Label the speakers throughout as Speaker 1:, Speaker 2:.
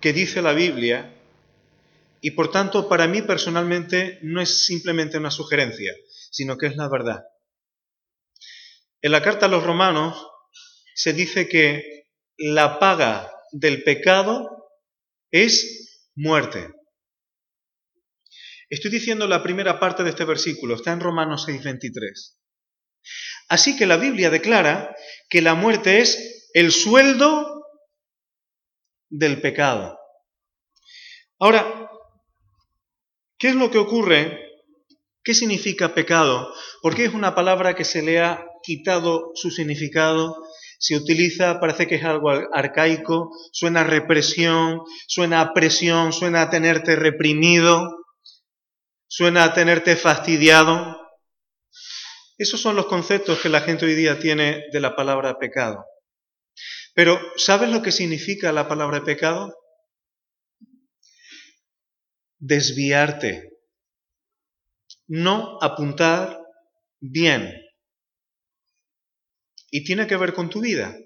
Speaker 1: que dice la Biblia y por tanto para mí personalmente no es simplemente una sugerencia, sino que es la verdad. En la carta a los romanos se dice que la paga del pecado es muerte. Estoy diciendo la primera parte de este versículo, está en Romanos 6:23. Así que la Biblia declara que la muerte es el sueldo del pecado. Ahora, ¿qué es lo que ocurre? ¿Qué significa pecado? Porque es una palabra que se le ha quitado su significado, se utiliza, parece que es algo arcaico, suena represión, suena a presión, suena a tenerte reprimido, suena a tenerte fastidiado. Esos son los conceptos que la gente hoy día tiene de la palabra pecado. Pero, ¿sabes lo que significa la palabra pecado? Desviarte, no apuntar bien. Y tiene que ver con tu vida.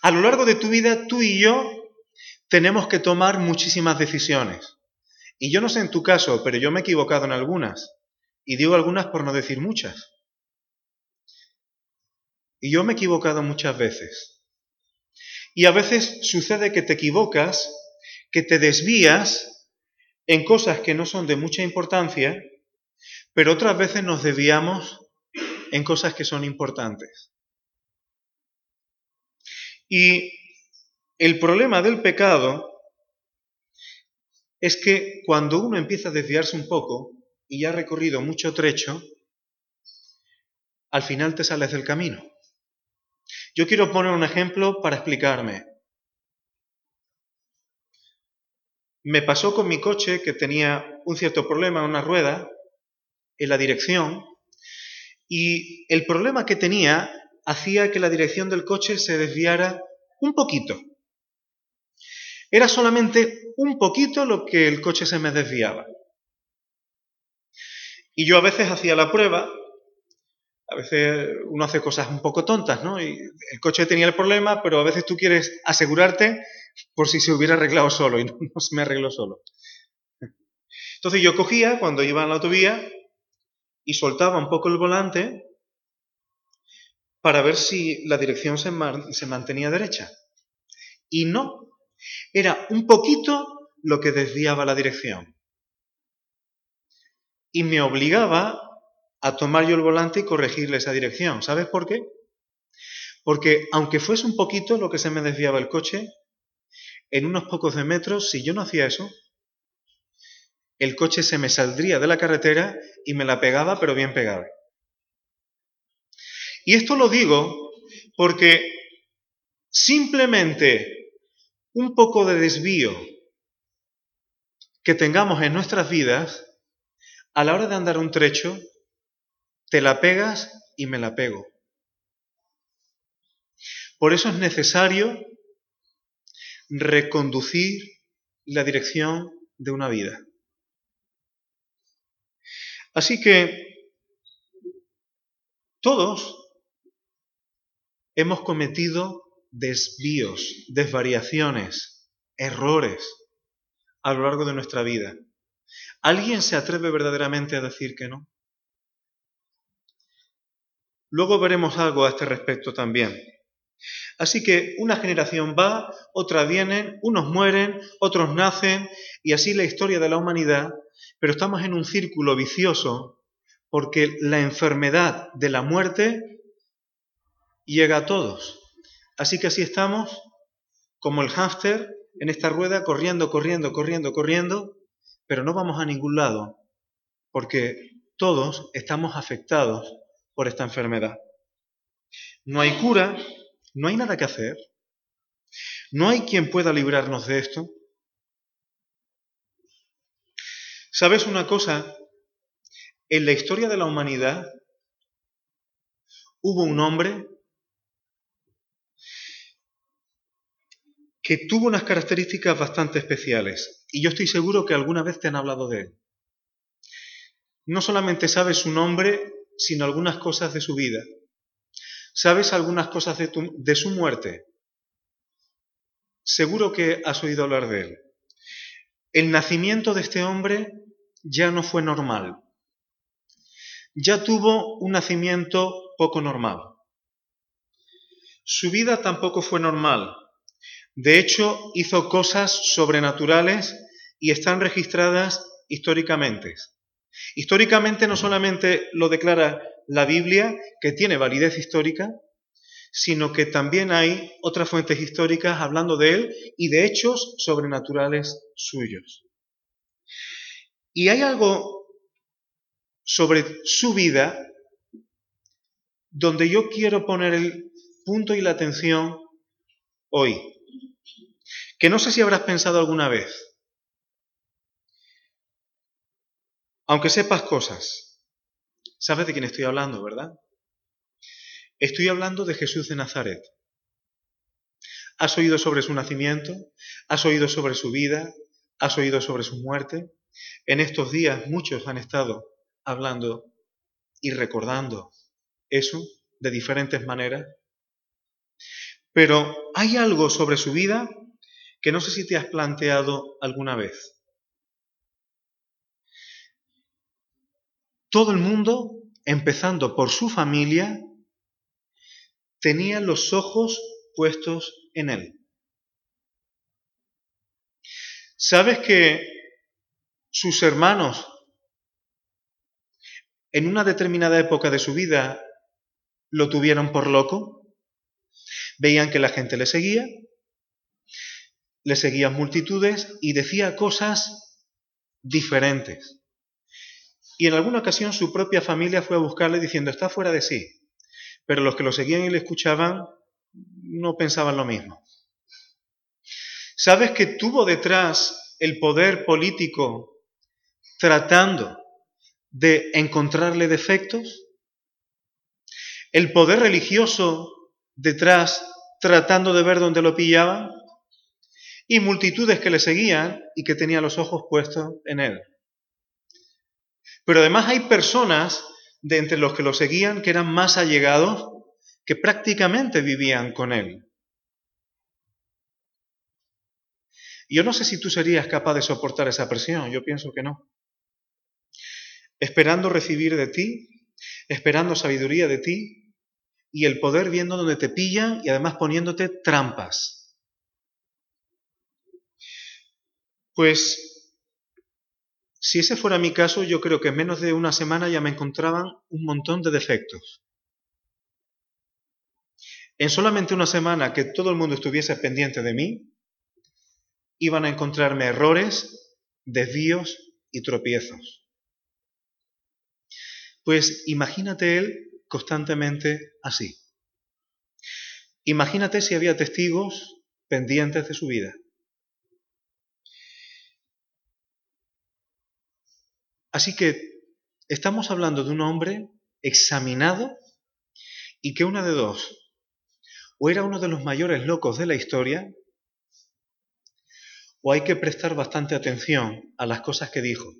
Speaker 1: A lo largo de tu vida, tú y yo tenemos que tomar muchísimas decisiones. Y yo no sé en tu caso, pero yo me he equivocado en algunas. Y digo algunas por no decir muchas. Y yo me he equivocado muchas veces. Y a veces sucede que te equivocas, que te desvías en cosas que no son de mucha importancia, pero otras veces nos desviamos en cosas que son importantes. Y el problema del pecado es que cuando uno empieza a desviarse un poco y ya ha recorrido mucho trecho, al final te sales del camino. Yo quiero poner un ejemplo para explicarme. Me pasó con mi coche que tenía un cierto problema, una rueda, en la dirección, y el problema que tenía hacía que la dirección del coche se desviara un poquito. Era solamente un poquito lo que el coche se me desviaba. Y yo a veces hacía la prueba a veces uno hace cosas un poco tontas, ¿no? El coche tenía el problema, pero a veces tú quieres asegurarte por si se hubiera arreglado solo y no, se me arregló solo. Entonces yo cogía cuando iba en la autovía y soltaba un poco el volante para ver si la dirección se, se mantenía derecha. Y no, era un poquito lo que desviaba la dirección. Y me obligaba a tomar yo el volante y corregirle esa dirección. ¿Sabes por qué? Porque aunque fuese un poquito lo que se me desviaba el coche, en unos pocos metros, si yo no hacía eso, el coche se me saldría de la carretera y me la pegaba, pero bien pegada. Y esto lo digo porque simplemente un poco de desvío que tengamos en nuestras vidas, a la hora de andar un trecho, te la pegas y me la pego. Por eso es necesario reconducir la dirección de una vida. Así que todos hemos cometido desvíos, desvariaciones, errores a lo largo de nuestra vida. ¿Alguien se atreve verdaderamente a decir que no? Luego veremos algo a este respecto también. Así que una generación va, otra viene, unos mueren, otros nacen, y así la historia de la humanidad, pero estamos en un círculo vicioso porque la enfermedad de la muerte llega a todos. Así que así estamos, como el hámster, en esta rueda, corriendo, corriendo, corriendo, corriendo, pero no vamos a ningún lado, porque todos estamos afectados por esta enfermedad. No hay cura, no hay nada que hacer, no hay quien pueda librarnos de esto. ¿Sabes una cosa? En la historia de la humanidad hubo un hombre que tuvo unas características bastante especiales y yo estoy seguro que alguna vez te han hablado de él. No solamente sabes su nombre sino algunas cosas de su vida. ¿Sabes algunas cosas de, su muerte? Seguro que has oído hablar de él. el nacimiento de este hombre ya no fue normal. Ya tuvo un nacimiento poco normal. Su vida tampoco fue normal. De hecho, hizo cosas sobrenaturales y están registradas históricamente. Históricamente no solamente lo declara la Biblia, que tiene validez histórica, sino que también hay otras fuentes históricas hablando de él y de hechos sobrenaturales suyos. Y hay algo sobre su vida donde yo quiero poner el punto y la atención hoy, que no sé si habrás pensado alguna vez. Aunque sepas cosas, sabes de quién estoy hablando, ¿verdad? Estoy hablando de Jesús de Nazaret. ¿Has oído sobre su nacimiento? ¿Has oído sobre su vida? ¿Has oído sobre su muerte? En estos días muchos han estado hablando y recordando eso de diferentes maneras. Pero hay algo sobre su vida que no sé si te has planteado alguna vez. Todo el mundo, empezando por su familia, tenía los ojos puestos en él. ¿Sabes que sus hermanos en una determinada época de su vida lo tuvieron por loco? Veían que la gente le seguía, le seguían multitudes y decía cosas diferentes. Y en alguna ocasión su propia familia fue a buscarle diciendo, está fuera de sí. Pero los que lo seguían y le escuchaban no pensaban lo mismo. ¿Sabes que tuvo detrás el poder político tratando de encontrarle defectos? ¿El poder religioso detrás tratando de ver dónde lo pillaban? Y multitudes que le seguían y que tenían los ojos puestos en él. Pero además hay personas de entre los que lo seguían que eran más allegados, que prácticamente vivían con él. Yo no sé si tú serías capaz de soportar esa presión, yo pienso que no. Esperando recibir de ti, esperando sabiduría de ti y el poder viendo donde te pillan y además poniéndote trampas. Pues si ese fuera mi caso, yo creo que en menos de una semana ya me encontraban un montón de defectos. En solamente una semana que todo el mundo estuviese pendiente de mí, iban a encontrarme errores, desvíos y tropiezos. Pues imagínate él constantemente así. Imagínate si había testigos pendientes de su vida. Así que estamos hablando de un hombre examinado y que una de dos, o era uno de los mayores locos de la historia, o hay que prestar bastante atención a las cosas que dijo,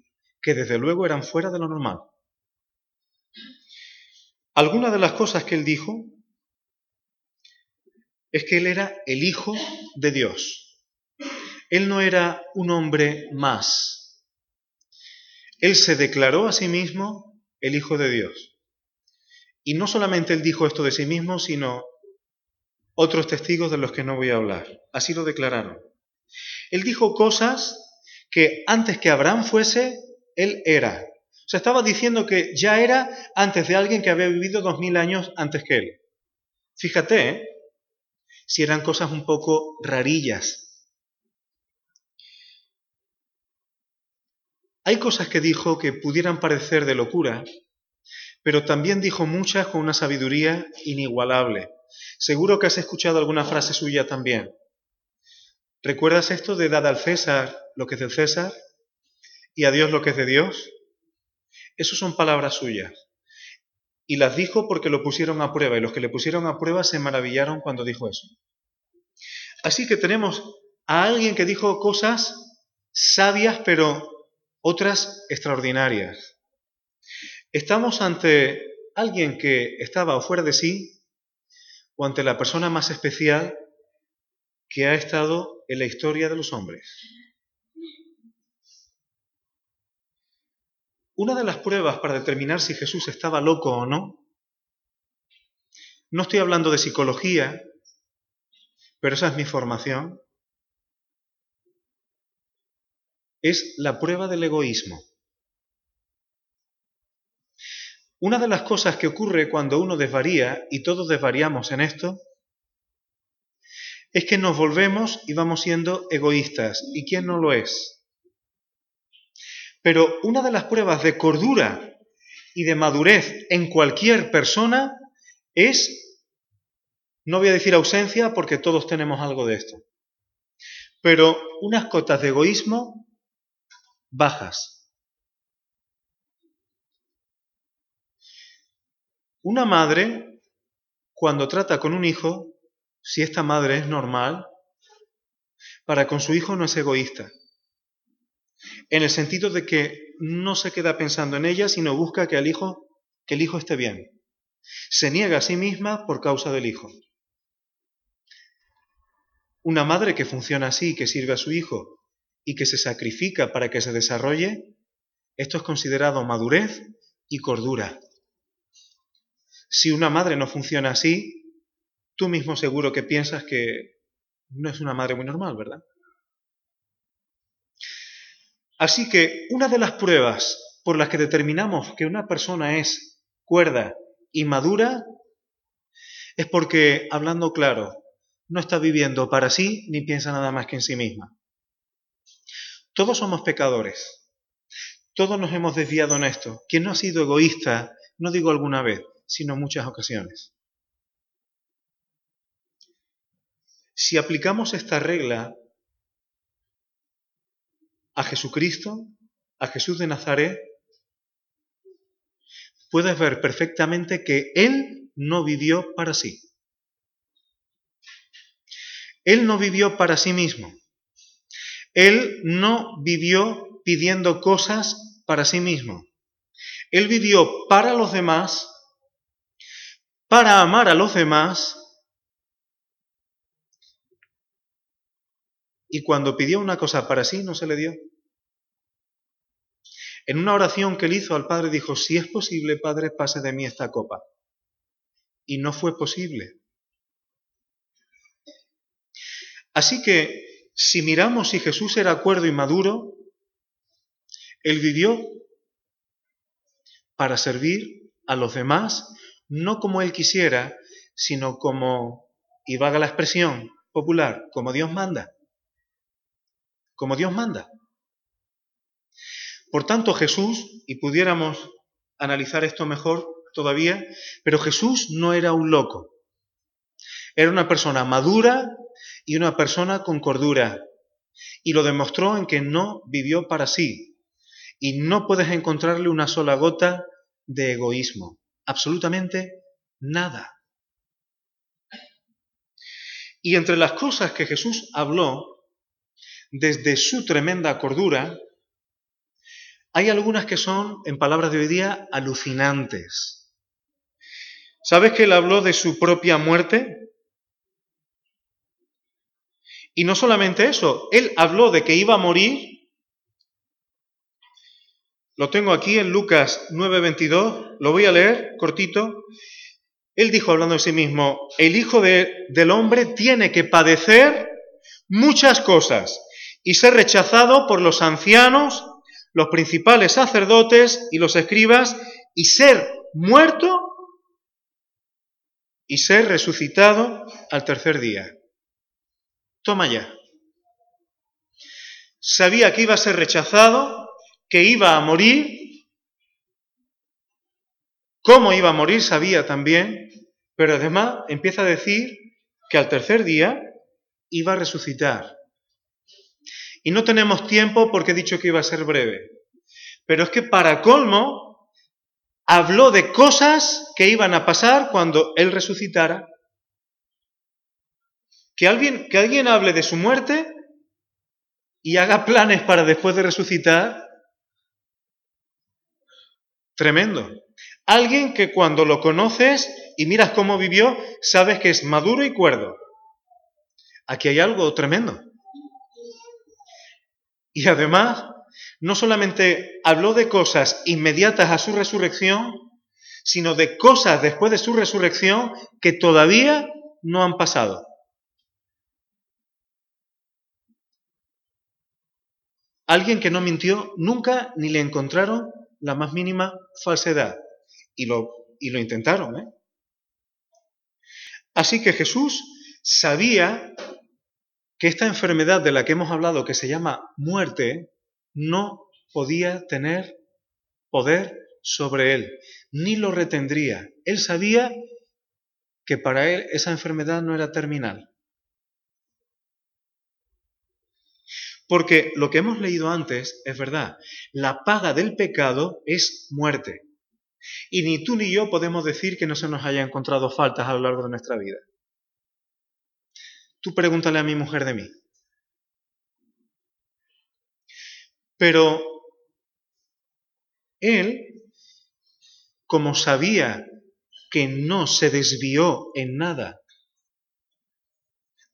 Speaker 1: que desde luego eran fuera de lo normal. Algunas de las cosas que él dijo es que él era el Hijo de Dios. Él no era un hombre más, él se declaró a sí mismo el Hijo de Dios. Y no solamente él dijo esto de sí mismo, sino otros testigos de los que no voy a hablar. Así lo declararon. Él dijo cosas que antes que Abraham fuese, él era. O sea, estaba diciendo que ya era antes de alguien que había vivido dos mil años antes que él. Fíjate, ¿eh? si eran cosas un poco rarillas, Hay cosas que dijo que pudieran parecer de locura, pero también dijo muchas con una sabiduría inigualable. Seguro que has escuchado alguna frase suya también. ¿Recuerdas esto de dar al César lo que es del César y a Dios lo que es de Dios? Esas son palabras suyas. Y las dijo porque lo pusieron a prueba y los que le pusieron a prueba se maravillaron cuando dijo eso. Así que tenemos a alguien que dijo cosas sabias pero otras extraordinarias. Estamos ante alguien que estaba fuera de sí o ante la persona más especial que ha estado en la historia de los hombres. Una de las pruebas para determinar si Jesús estaba loco o no, no estoy hablando de psicología, pero esa es mi formación, es la prueba del egoísmo. Una de las cosas que ocurre cuando uno desvaría, y todos desvariamos en esto, es que nos volvemos y vamos siendo egoístas. ¿Y quién no lo es? Pero una de las pruebas de cordura y de madurez en cualquier persona es, no voy a decir ausencia porque todos tenemos algo de esto, pero unas cotas de egoísmo bajas. Una madre, cuando trata con un hijo, si esta madre es normal, para con su hijo no es egoísta. En el sentido de que no se queda pensando en ella, sino busca que el hijo, que el hijo esté bien. Se niega a sí misma por causa del hijo. Una madre que funciona así, que sirve a su hijo y que se sacrifica para que se desarrolle, esto es considerado madurez y cordura. Si una madre no funciona así, tú mismo seguro que piensas que no es una madre muy normal, ¿verdad? Así que una de las pruebas por las que determinamos que una persona es cuerda y madura es porque, hablando claro, no está viviendo para sí ni piensa nada más que en sí misma. Todos somos pecadores. Todos nos hemos desviado en esto. Quien no ha sido egoísta, no digo alguna vez, sino muchas ocasiones. Si aplicamos esta regla a Jesucristo, a Jesús de Nazaret, puedes ver perfectamente que Él no vivió para sí. Él no vivió para sí mismo. Él no vivió pidiendo cosas para sí mismo. Él vivió para los demás, para amar a los demás y cuando pidió una cosa para sí no se le dio. En una oración que él hizo al Padre dijo, si es posible, Padre, pase de mí esta copa. Y no fue posible. Así que si miramos si Jesús era acuerdo y maduro, él vivió para servir a los demás, no como él quisiera, sino como, y vaga la expresión popular, como Dios manda como Dios manda. Por tanto, Jesús, y pudiéramos analizar esto mejor todavía, pero Jesús no era un loco. Era una persona madura y una persona con cordura. Y lo demostró en que no vivió para sí. Y no puedes encontrarle una sola gota de egoísmo. Absolutamente nada. Y entre las cosas que Jesús habló, desde su tremenda cordura, hay algunas que son, en palabras de hoy día, alucinantes. ¿Sabes que él habló de su propia muerte? Y no solamente eso, él habló de que iba a morir. Lo tengo aquí en Lucas 9:22, lo voy a leer cortito. Él dijo, hablando de sí mismo, el Hijo del Hombre tiene que padecer muchas cosas y ser rechazado por los ancianos, los principales sacerdotes y los escribas, y ser muerto y ser resucitado al tercer día. Toma ya. Sabía que iba a ser rechazado, que iba a morir. Cómo iba a morir sabía también, pero además empieza a decir que al tercer día iba a resucitar. Y no tenemos tiempo porque he dicho que iba a ser breve. Pero es que para colmo, habló de cosas que iban a pasar cuando Él resucitara. Que alguien, que alguien hable de su muerte y haga planes para después de resucitar. Tremendo. Alguien que cuando lo conoces y miras cómo vivió, sabes que es maduro y cuerdo. Aquí hay algo tremendo. Y además no solamente habló de cosas inmediatas a su resurrección, sino de cosas después de su resurrección que todavía no han pasado. Alguien que no mintió nunca ni le encontraron la más mínima falsedad. Y lo, intentaron. ¿eh? Así que Jesús sabía que esta enfermedad de la que hemos hablado, que se llama muerte, no podía tener poder sobre él, ni lo retendría. Él sabía que para él esa enfermedad no era terminal. Porque lo que hemos leído antes es verdad, la paga del pecado es muerte. Y ni tú ni yo podemos decir que no se nos haya encontrado faltas a lo largo de nuestra vida. Tú pregúntale a mi mujer de mí. Pero él, como sabía que no se desvió en nada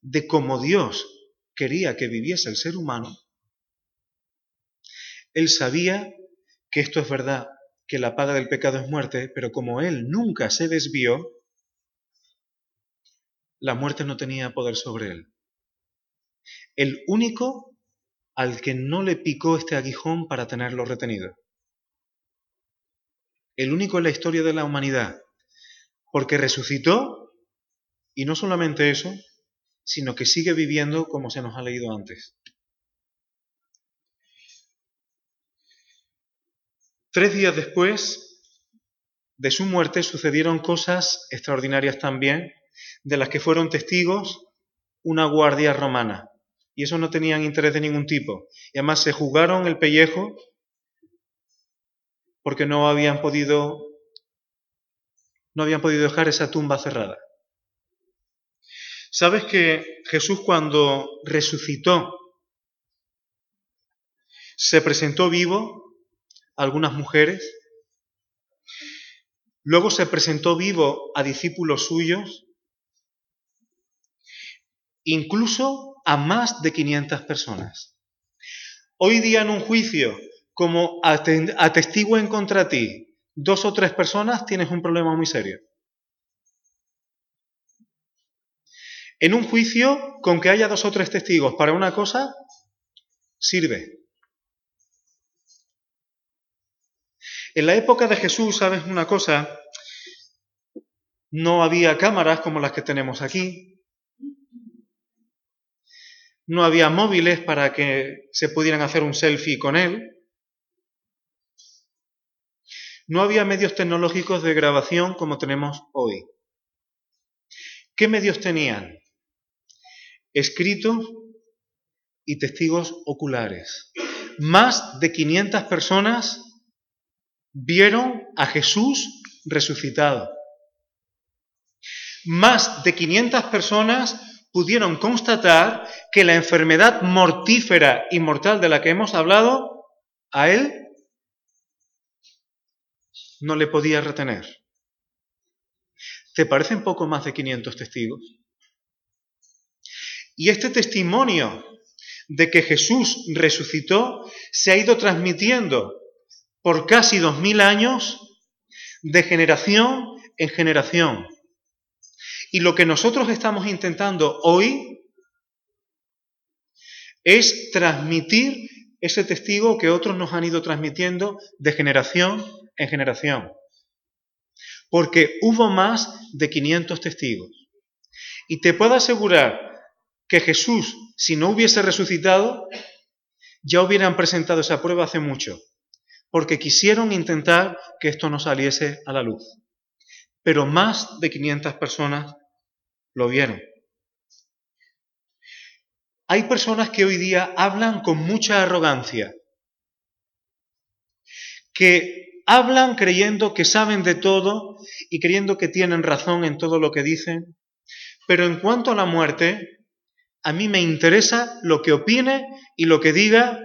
Speaker 1: de cómo Dios quería que viviese el ser humano, él sabía que esto es verdad, que la paga del pecado es muerte, pero como él nunca se desvió, la muerte no tenía poder sobre él. El único al que no le picó este aguijón para tenerlo retenido. El único en la historia de la humanidad, porque resucitó y no solamente eso, sino que sigue viviendo como se nos ha leído antes. Tres días después de su muerte sucedieron cosas extraordinarias también, de las que fueron testigos una guardia romana. Y eso no tenían interés de ningún tipo. Y además se jugaron el pellejo porque no habían podido no habían podido dejar esa tumba cerrada. ¿Sabes que Jesús cuando resucitó se presentó vivo algunas mujeres. Luego se presentó vivo a discípulos suyos, incluso a más de 500 personas. Hoy día en un juicio, como atestiguen contra ti dos o tres personas, tienes un problema muy serio. En un juicio, con que haya dos o tres testigos para una cosa, sirve. En la época de Jesús, ¿sabes una cosa? No había cámaras como las que tenemos aquí. No había móviles para que se pudieran hacer un selfie con él. No había medios tecnológicos de grabación como tenemos hoy. ¿Qué medios tenían? Escritos y testigos oculares. Más de 500 personas vieron a Jesús resucitado. Más de 500 personas pudieron constatar que la enfermedad mortífera y mortal de la que hemos hablado, a él no le podía retener. ¿Te parecen poco más de 500 testigos? Y este testimonio de que Jesús resucitó se ha ido transmitiendo por casi dos mil años de generación en generación. Y lo que nosotros estamos intentando hoy es transmitir ese testigo que otros nos han ido transmitiendo de generación en generación. Porque hubo más de 500 testigos. Y te puedo asegurar que Jesús, si no hubiese resucitado, ya hubieran presentado esa prueba hace mucho porque quisieron intentar que esto no saliese a la luz. Pero más de 500 personas lo vieron. Hay personas que hoy día hablan con mucha arrogancia, que hablan creyendo que saben de todo y creyendo que tienen razón en todo lo que dicen, pero en cuanto a la muerte, a mí me interesa lo que opine y lo que diga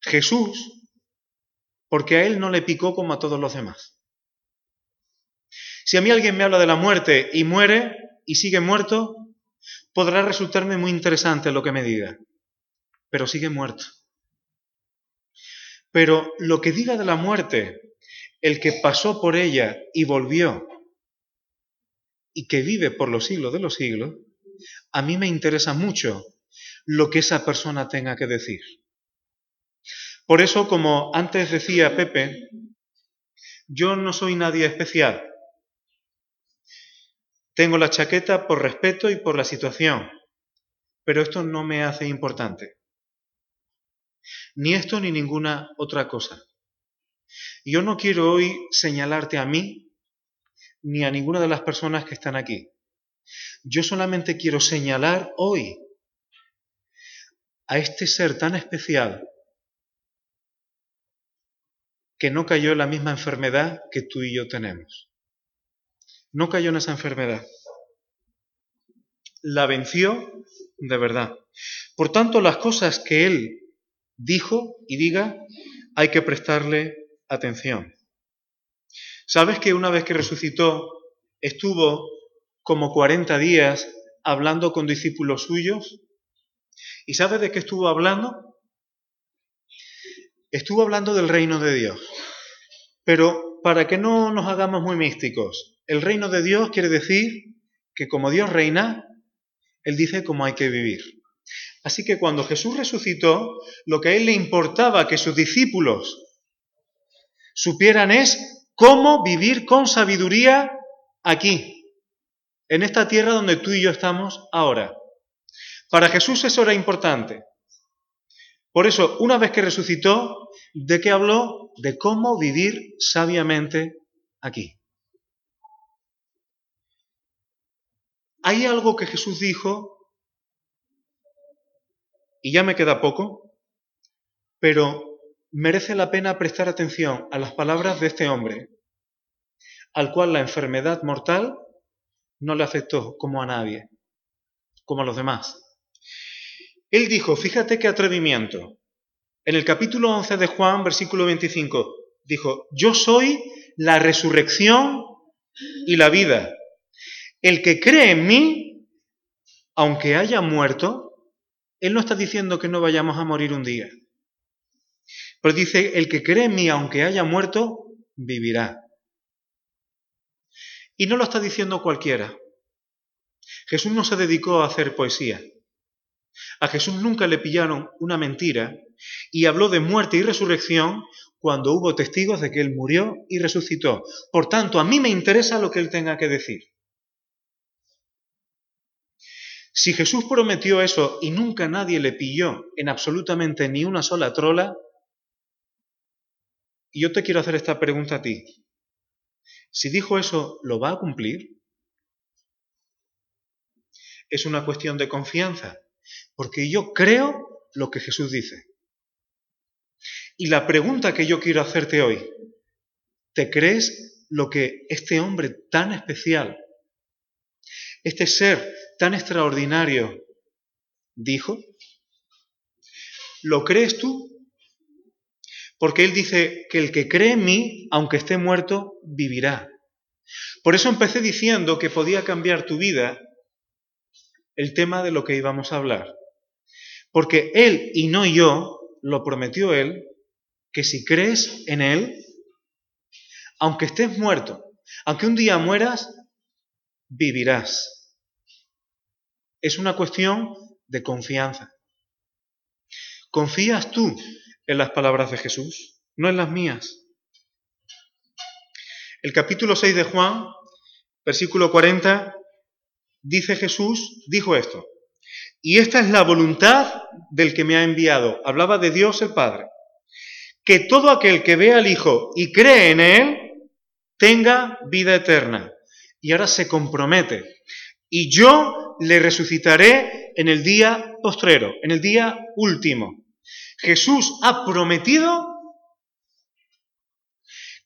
Speaker 1: Jesús porque a él no le picó como a todos los demás. Si a mí alguien me habla de la muerte y muere y sigue muerto, podrá resultarme muy interesante lo que me diga, pero sigue muerto. Pero lo que diga de la muerte, el que pasó por ella y volvió, y que vive por los siglos de los siglos, a mí me interesa mucho lo que esa persona tenga que decir. Por eso, como antes decía Pepe, yo no soy nadie especial. Tengo la chaqueta por respeto y por la situación, pero esto no me hace importante. Ni esto ni ninguna otra cosa. Yo no quiero hoy señalarte a mí ni a ninguna de las personas que están aquí. Yo solamente quiero señalar hoy a este ser tan especial que no cayó en la misma enfermedad que tú y yo tenemos. No cayó en esa enfermedad. La venció de verdad. Por tanto, las cosas que él dijo y diga, hay que prestarle atención. ¿Sabes que una vez que resucitó, estuvo como 40 días hablando con discípulos suyos? ¿Y sabes de qué estuvo hablando? Estuvo hablando del reino de Dios. Pero para que no nos hagamos muy místicos, el reino de Dios quiere decir que como Dios reina, Él dice cómo hay que vivir. Así que cuando Jesús resucitó, lo que a Él le importaba que sus discípulos supieran es cómo vivir con sabiduría aquí, en esta tierra donde tú y yo estamos ahora. Para Jesús eso era importante. Por eso, una vez que resucitó, ¿de qué habló? De cómo vivir sabiamente aquí. Hay algo que Jesús dijo, y ya me queda poco, pero merece la pena prestar atención a las palabras de este hombre, al cual la enfermedad mortal no le afectó como a nadie, como a los demás. Él dijo, fíjate qué atrevimiento. En el capítulo 11 de Juan, versículo 25, dijo, yo soy la resurrección y la vida. El que cree en mí, aunque haya muerto, él no está diciendo que no vayamos a morir un día. Pero dice, el que cree en mí, aunque haya muerto, vivirá. Y no lo está diciendo cualquiera. Jesús no se dedicó a hacer poesía. A Jesús nunca le pillaron una mentira y habló de muerte y resurrección cuando hubo testigos de que Él murió y resucitó. Por tanto, a mí me interesa lo que Él tenga que decir. Si Jesús prometió eso y nunca nadie le pilló en absolutamente ni una sola trola, yo te quiero hacer esta pregunta a ti. Si dijo eso, ¿lo va a cumplir? Es una cuestión de confianza. Porque yo creo lo que Jesús dice. Y la pregunta que yo quiero hacerte hoy, ¿te crees lo que este hombre tan especial, este ser tan extraordinario, dijo? ¿Lo crees tú? Porque él dice que el que cree en mí, aunque esté muerto, vivirá. Por eso empecé diciendo que podía cambiar tu vida el tema de lo que íbamos a hablar. Porque Él y no yo, lo prometió Él, que si crees en Él, aunque estés muerto, aunque un día mueras, vivirás. Es una cuestión de confianza. ¿Confías tú en las palabras de Jesús? No en las mías. El capítulo 6 de Juan, versículo 40, dice Jesús, dijo esto, y esta es la voluntad del que me ha enviado, hablaba de Dios el Padre, que todo aquel que ve al Hijo y cree en Él, tenga vida eterna. Y ahora se compromete, y yo le resucitaré en el día postrero, en el día último. Jesús ha prometido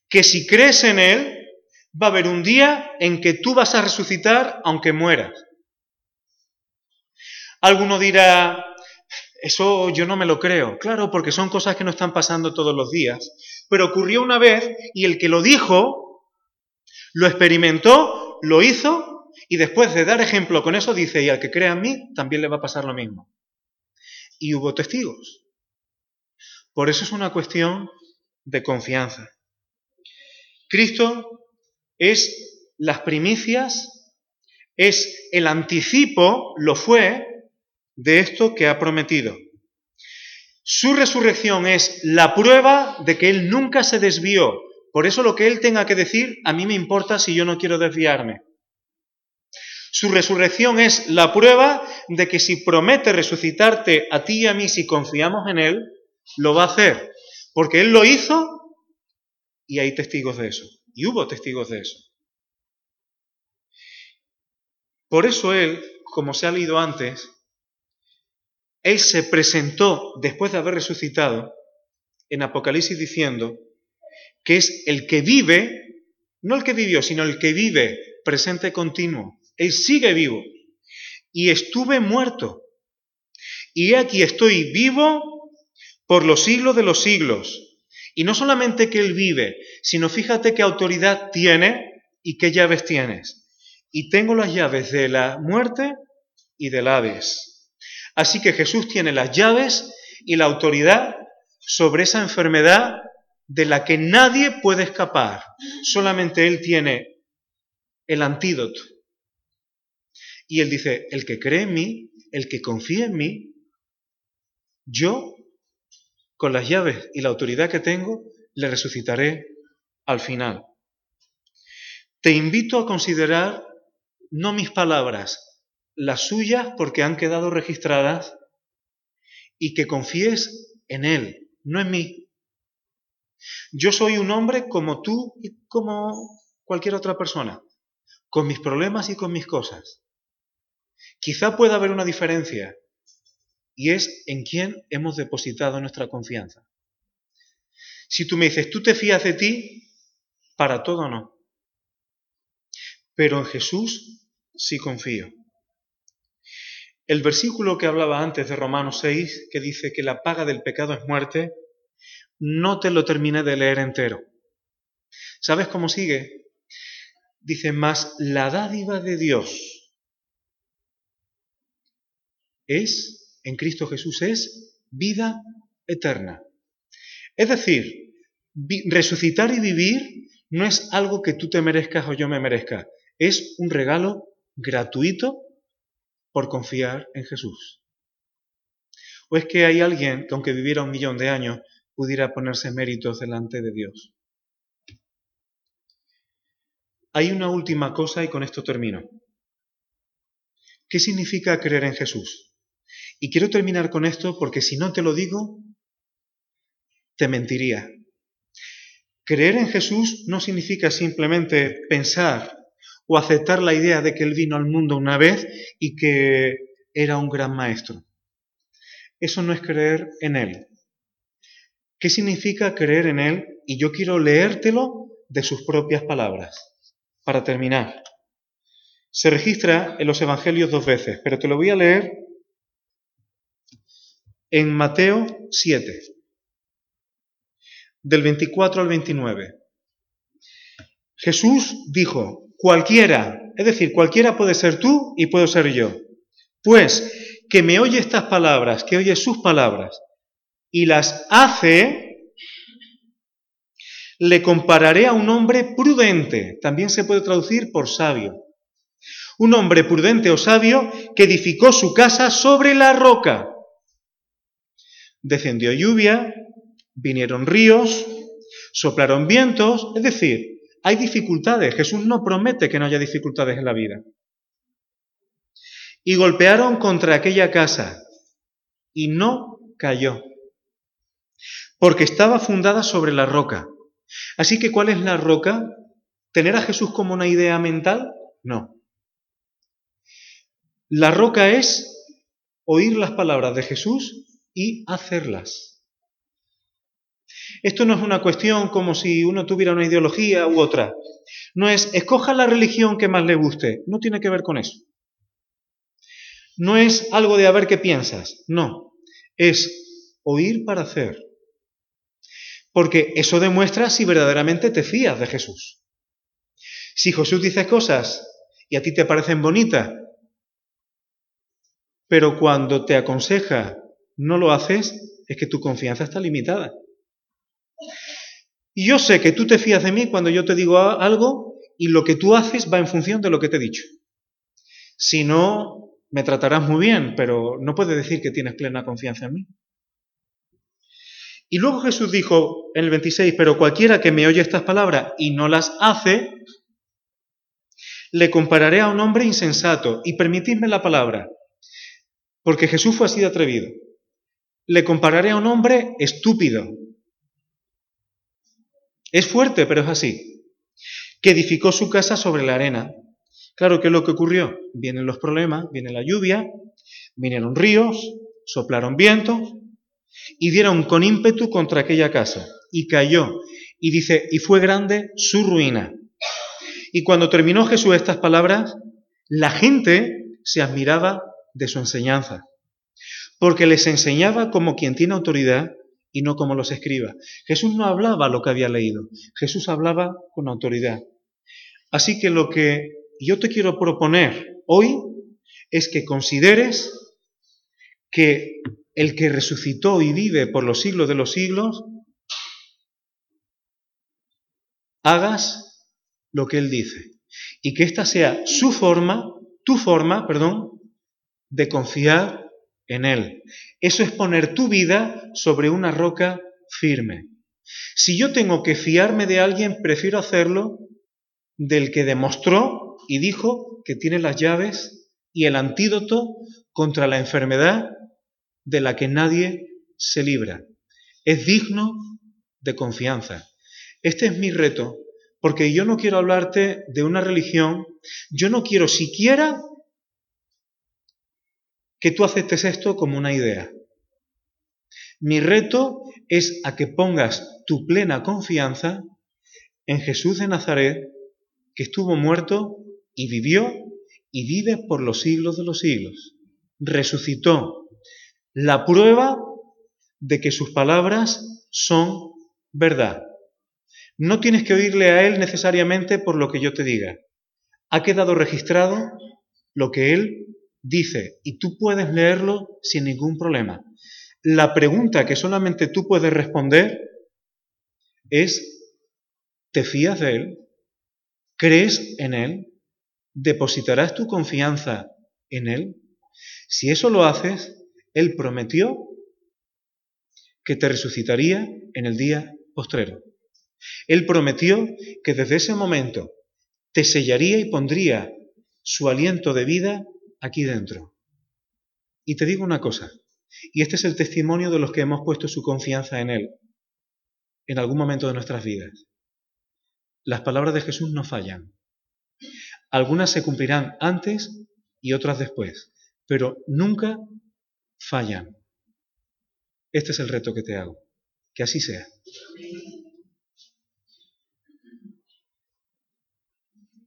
Speaker 1: que si crees en Él, va a haber un día en que tú vas a resucitar aunque mueras. Alguno dirá, eso yo no me lo creo. Claro, porque son cosas que no están pasando todos los días. Pero ocurrió una vez y el que lo dijo, lo experimentó, lo hizo y después de dar ejemplo con eso dice, y al que crea en mí, también le va a pasar lo mismo. Y hubo testigos. Por eso es una cuestión de confianza. Cristo es las primicias, es el anticipo, lo fue, de esto que ha prometido. Su resurrección es la prueba de que Él nunca se desvió. Por eso lo que Él tenga que decir, a mí me importa si yo no quiero desviarme. Su resurrección es la prueba de que si promete resucitarte a ti y a mí si confiamos en Él, lo va a hacer. Porque Él lo hizo y hay testigos de eso. Y hubo testigos de eso. Por eso Él, como se ha leído antes, Él se presentó después de haber resucitado en Apocalipsis diciendo que es el que vive, no el que vivió, sino el que vive presente continuo. Él sigue vivo. Y estuve muerto. Y aquí estoy vivo por los siglos de los siglos. Y no solamente que Él vive, sino fíjate qué autoridad tiene y qué llaves tienes. Y tengo las llaves de la muerte y del Hades. Así que Jesús tiene las llaves y la autoridad sobre esa enfermedad de la que nadie puede escapar. Solamente Él tiene el antídoto. Y Él dice, el que cree en mí, el que confía en mí, yo, con las llaves y la autoridad que tengo, le resucitaré al final. Te invito a considerar no mis palabras, las suyas porque han quedado registradas y que confíes en Él, no en mí. Yo soy un hombre como tú y como cualquier otra persona, con mis problemas y con mis cosas. Quizá pueda haber una diferencia y es en quién hemos depositado nuestra confianza. Si tú me dices, tú te fías de ti, para todo no. Pero en Jesús sí confío. El versículo que hablaba antes de Romanos 6, que dice que la paga del pecado es muerte, no te lo terminé de leer entero. ¿Sabes cómo sigue? Dice, más la dádiva de Dios es, en Cristo Jesús, es vida eterna. Es decir, resucitar y vivir no es algo que tú te merezcas o yo me merezca, es un regalo gratuito por confiar en Jesús. ¿O es que hay alguien que aunque viviera un millón de años pudiera ponerse méritos delante de Dios? Hay una última cosa y con esto termino. ¿Qué significa creer en Jesús? Y quiero terminar con esto porque si no te lo digo, te mentiría. Creer en Jesús no significa simplemente pensar o aceptar la idea de que Él vino al mundo una vez y que era un gran maestro. Eso no es creer en Él. ¿Qué significa creer en Él? Y yo quiero leértelo de sus propias palabras. Para terminar, se registra en los Evangelios dos veces, pero te lo voy a leer en Mateo 7, del 24 al 29. Jesús dijo, cualquiera, es decir, cualquiera puede ser tú y puedo ser yo. Pues que me oye estas palabras, que oye sus palabras y las hace, le compararé a un hombre prudente, también se puede traducir por sabio. Un hombre prudente o sabio que edificó su casa sobre la roca. Descendió lluvia, vinieron ríos, soplaron vientos, es decir, hay dificultades. Jesús no promete que no haya dificultades en la vida. Y golpearon contra aquella casa y no cayó, porque estaba fundada sobre la roca. Así que, ¿cuál es la roca? ¿Tener a Jesús como una idea mental? No. La roca es oír las palabras de Jesús y hacerlas. Esto no es una cuestión como si uno tuviera una ideología u otra. No es escoja la religión que más le guste. No tiene que ver con eso. No es algo de a ver qué piensas. No. Es oír para hacer. Porque eso demuestra si verdaderamente te fías de Jesús. Si Jesús dice cosas y a ti te parecen bonitas, pero cuando te aconseja no lo haces, es que tu confianza está limitada. Y yo sé que tú te fías de mí cuando yo te digo algo y lo que tú haces va en función de lo que te he dicho. Si no, me tratarás muy bien, pero no puedes decir que tienes plena confianza en mí. Y luego Jesús dijo en el 26, pero cualquiera que me oye estas palabras y no las hace, le compararé a un hombre insensato. Y permitidme la palabra, porque Jesús fue así de atrevido. Le compararé a un hombre estúpido. Es fuerte, pero es así. Que edificó su casa sobre la arena. Claro, ¿qué es lo que ocurrió? Vienen los problemas, viene la lluvia, vinieron ríos, soplaron vientos y dieron con ímpetu contra aquella casa y cayó. Y dice, y fue grande su ruina. Y cuando terminó Jesús estas palabras, la gente se admiraba de su enseñanza, porque les enseñaba como quien tiene autoridad y no como los escriba. Jesús no hablaba lo que había leído, Jesús hablaba con autoridad. Así que lo que yo te quiero proponer hoy es que consideres que el que resucitó y vive por los siglos de los siglos, hagas lo que Él dice. Y que esta sea su forma, tu forma, perdón, de confiar en Él. Eso es poner tu vida sobre una roca firme. Si yo tengo que fiarme de alguien, prefiero hacerlo del que demostró y dijo que tiene las llaves y el antídoto contra la enfermedad de la que nadie se libra. Es digno de confianza. Este es mi reto porque yo no quiero hablarte de una religión, yo no quiero siquiera que tú aceptes esto como una idea. Mi reto es a que pongas tu plena confianza en Jesús de Nazaret, que estuvo muerto y vivió y vive por los siglos de los siglos. Resucitó. La prueba de que sus palabras son verdad. No tienes que oírle a Él necesariamente por lo que yo te diga. Ha quedado registrado lo que Él dice y tú puedes leerlo sin ningún problema. La pregunta que solamente tú puedes responder es, ¿te fías de Él? ¿Crees en Él? ¿Depositarás tu confianza en Él? Si eso lo haces, Él prometió que te resucitaría en el día postrero. Él prometió que desde ese momento te sellaría y pondría su aliento de vida aquí dentro. Y te digo una cosa, y este es el testimonio de los que hemos puesto su confianza en Él en algún momento de nuestras vidas. Las palabras de Jesús no fallan. Algunas se cumplirán antes y otras después, pero nunca fallan. Este es el reto que te hago. Que así sea.